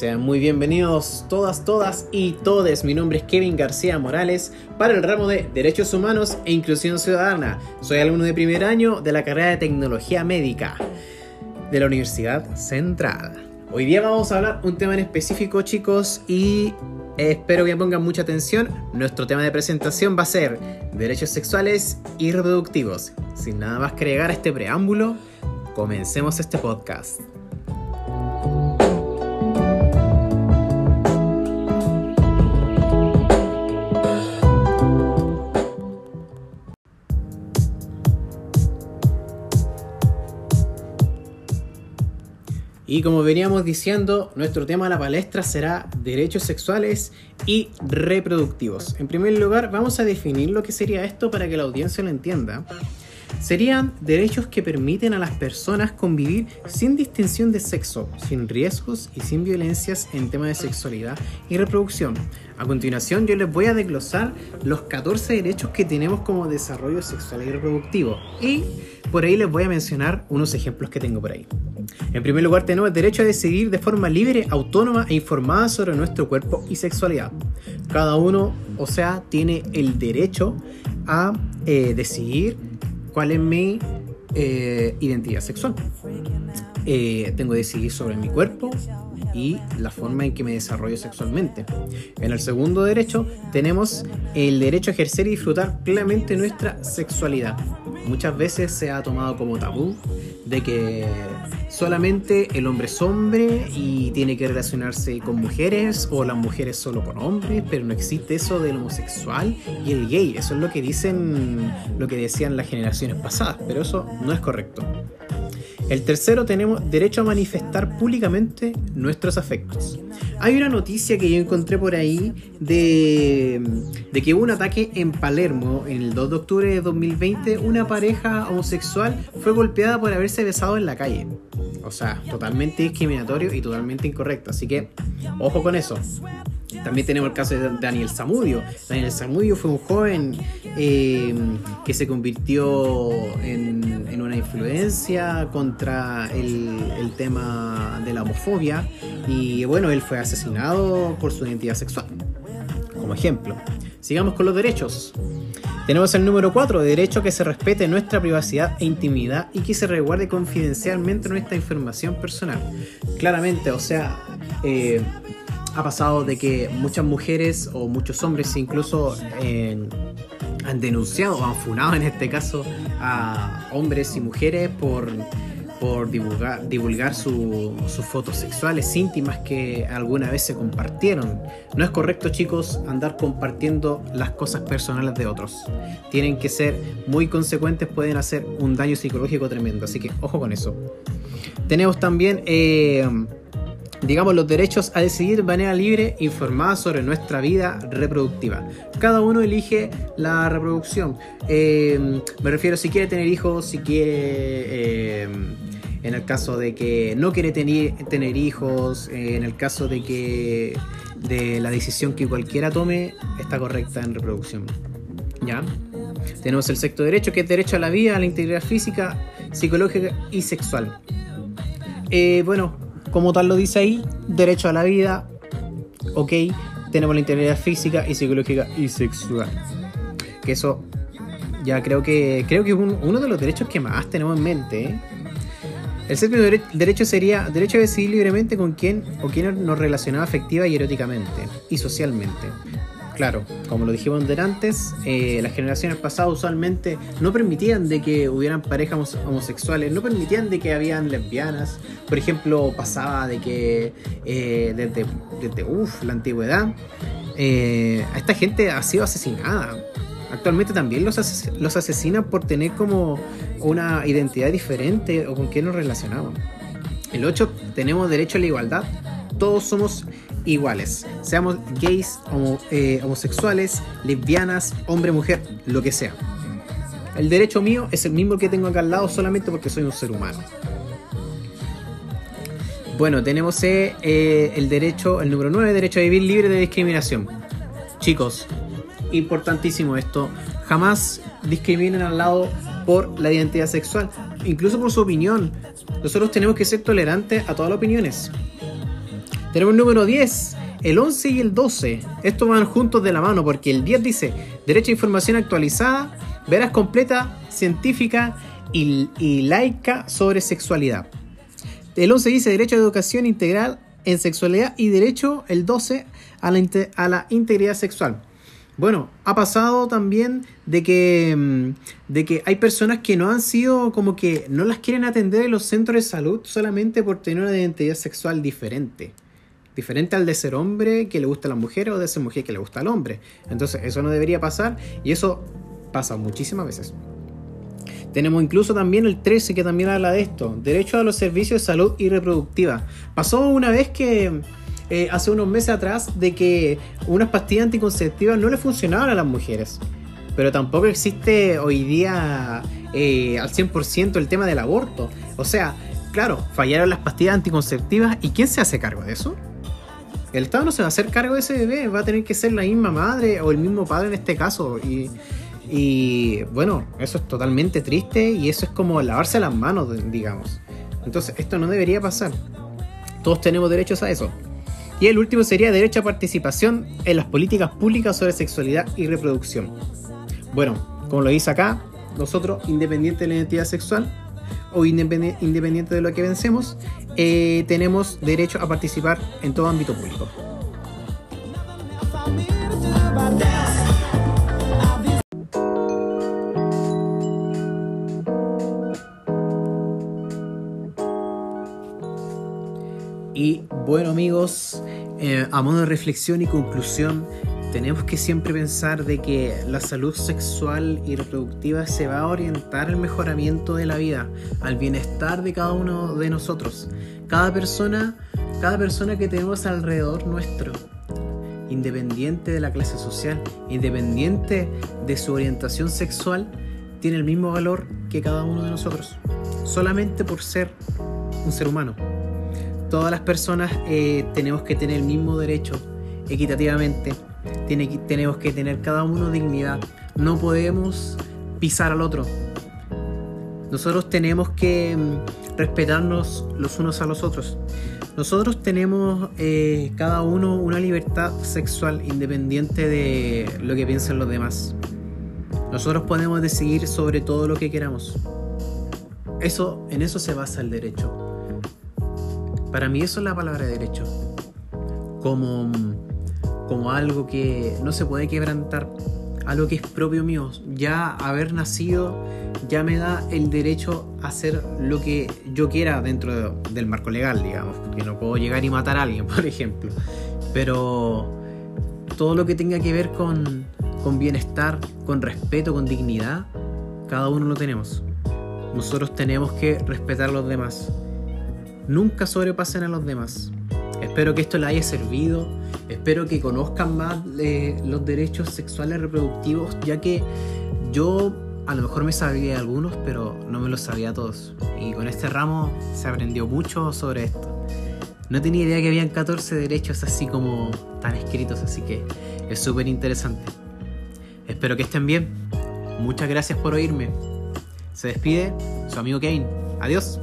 Sean muy bienvenidos todas, todas y todes. Mi nombre es Kevin García Morales para el ramo de Derechos Humanos e Inclusión Ciudadana. Soy alumno de primer año de la carrera de Tecnología Médica de la Universidad Central. Hoy día vamos a hablar un tema en específico, chicos, y espero que pongan mucha atención. Nuestro tema de presentación va a ser derechos sexuales y reproductivos. Sin nada más que agregar a este preámbulo, comencemos este podcast. Y como veníamos diciendo, nuestro tema de la palestra será derechos sexuales y reproductivos. En primer lugar, vamos a definir lo que sería esto para que la audiencia lo entienda. Serían derechos que permiten a las personas convivir sin distinción de sexo, sin riesgos y sin violencias en temas de sexualidad y reproducción. A continuación yo les voy a desglosar los 14 derechos que tenemos como desarrollo sexual y reproductivo y por ahí les voy a mencionar unos ejemplos que tengo por ahí. En primer lugar, tenemos el derecho a decidir de forma libre, autónoma e informada sobre nuestro cuerpo y sexualidad. Cada uno, o sea, tiene el derecho a eh, decidir cuál es mi eh, identidad sexual. Eh, tengo que decidir sobre mi cuerpo y la forma en que me desarrollo sexualmente. En el segundo derecho tenemos el derecho a ejercer y disfrutar plenamente nuestra sexualidad. Muchas veces se ha tomado como tabú de que solamente el hombre es hombre y tiene que relacionarse con mujeres o las mujeres solo con hombres, pero no existe eso del homosexual y el gay. Eso es lo que dicen, lo que decían las generaciones pasadas, pero eso no es correcto. El tercero tenemos derecho a manifestar públicamente nuestros afectos. Hay una noticia que yo encontré por ahí de, que hubo un ataque en Palermo en el 2 de octubre de 2020. Una pareja homosexual fue golpeada por haberse besado en la calle. O sea, totalmente discriminatorio y totalmente incorrecto. Así que, ojo con eso. También tenemos el caso de Daniel Zamudio. Daniel Zamudio fue un joven eh, que se convirtió en, una influencia contra el, el, tema de la homofobia y bueno, él fue asesinado por su identidad sexual. Como ejemplo. Sigamos con los derechos. Tenemos el número 4, derecho a que se respete nuestra privacidad e intimidad y que se resguarde confidencialmente nuestra información personal. Claramente, o sea, eh, ha pasado de que muchas mujeres o muchos hombres incluso eh, han denunciado o han funado en este caso a hombres y mujeres por, por divulgar, sus fotos sexuales íntimas que alguna vez se compartieron. No es correcto chicos andar compartiendo las cosas personales de otros. Tienen que ser muy consecuentes, pueden hacer un daño psicológico tremendo, así que ojo con eso. Tenemos también... Eh, digamos, los derechos a decidir de manera libre informada sobre nuestra vida reproductiva. Cada uno elige la reproducción. Eh, me refiero si quiere tener hijos, si quiere... Eh, en el caso de que no quiere tener, hijos, eh, en el caso de que de la decisión que cualquiera tome está correcta en reproducción. ¿Ya? Tenemos el sexto derecho, que es derecho a la vida, a la integridad física, psicológica y sexual. bueno, como tal lo dice ahí, derecho a la vida, ok, tenemos la integridad física y psicológica y sexual. Que eso ya creo que creo que es uno de los derechos que más tenemos en mente. ¿eh? El séptimo derecho sería derecho a decidir libremente con quién o quién nos relacionaba afectiva y eróticamente y socialmente. Claro, como lo dijimos antes, eh, las generaciones pasadas usualmente no permitían de que hubieran parejas homosexuales, no permitían de que habían lesbianas. Por ejemplo, pasaba de que eh, desde, desde la antigüedad, eh, esta gente ha sido asesinada. Actualmente también los, los asesinan por tener como una identidad diferente o con quién nos relacionaban. El 8 tenemos derecho a la igualdad. Todos somos iguales. Seamos gays, eh, homosexuales, lesbianas, hombre, mujer, lo que sea. El derecho mío es el mismo que tengo acá al lado solamente porque soy un ser humano. Bueno, tenemos eh, eh, el derecho, el número 9, derecho a vivir libre de discriminación. Chicos, importantísimo esto. Jamás discriminen al lado por la identidad sexual, incluso por su opinión. Nosotros tenemos que ser tolerantes a todas las opiniones. Tenemos el número 10, el 11 y el 12. Estos van juntos de la mano porque el 10 dice derecho a información actualizada, veras completa, científica y, y laica sobre sexualidad. El 11 dice derecho a educación integral en sexualidad y derecho, el 12, a la, a la integridad sexual. Bueno, ha pasado también de que, mm, de que hay personas que no han sido como que no las quieren atender en los centros de salud solamente por tener una identidad sexual diferente. Diferente al de ser hombre que le gusta a la mujer o de ser mujer que le gusta al hombre. Entonces eso no debería pasar y eso pasa muchísimas veces. Tenemos incluso también el 13 que también habla de esto, derecho a los servicios de salud y reproductiva. Pasó una vez que eh, hace unos meses atrás de que unas pastillas anticonceptivas no le funcionaban a las mujeres. Pero tampoco existe hoy día eh, al 100% el tema del aborto. O sea, claro, fallaron las pastillas anticonceptivas y ¿quién se hace cargo de eso? El Estado no se va a hacer cargo de ese bebé, va a tener que ser la misma madre o el mismo padre en este caso. Y, bueno, eso es totalmente triste y eso es como lavarse las manos, digamos. Entonces, esto no debería pasar. Todos tenemos derechos a eso. Y el último sería derecho a participación en las políticas públicas sobre sexualidad y reproducción. Bueno, como lo dice acá, nosotros, independiente de la identidad sexual o independiente de lo que vencemos, eh, tenemos derecho a participar en todo ámbito público. Y bueno amigos, eh, a modo de reflexión y conclusión, tenemos que siempre pensar de que la salud sexual y reproductiva se va a orientar al mejoramiento de la vida, al bienestar de cada uno de nosotros. Cada persona, cada persona que tenemos alrededor nuestro, independiente de la clase social, independiente de su orientación sexual, tiene el mismo valor que cada uno de nosotros, solamente por ser un ser humano todas las personas eh, tenemos que tener el mismo derecho equitativamente, Tenemos que tener cada uno dignidad, no podemos pisar al otro. Nosotros tenemos que mm, respetarnos los unos a los otros. Nosotros tenemos eh, cada uno una libertad sexual independiente de lo que piensen los demás. Nosotros podemos decidir sobre todo lo que queramos. Eso, en eso se basa el derecho. Para mí eso es la palabra derecho. Como, como algo que no se puede quebrantar, algo que es propio mío. Ya haber nacido ya me da el derecho a hacer lo que yo quiera dentro del marco legal, digamos, porque no puedo llegar y matar a alguien, por ejemplo. Pero todo lo que tenga que ver con, con bienestar, con respeto, con dignidad, cada uno lo tenemos. Nosotros tenemos que respetar a los demás nunca sobrepasen a los demás. Espero que esto les haya servido, espero que conozcan más los derechos sexuales reproductivos, ya que yo a lo mejor me sabía algunos, pero no me los sabía todos. Y con este ramo se aprendió mucho sobre esto. No tenía idea que habían 14 derechos así como tan escritos, así que es súper interesante. Espero que estén bien. Muchas gracias por oírme. Se despide su amigo Kane. Adiós.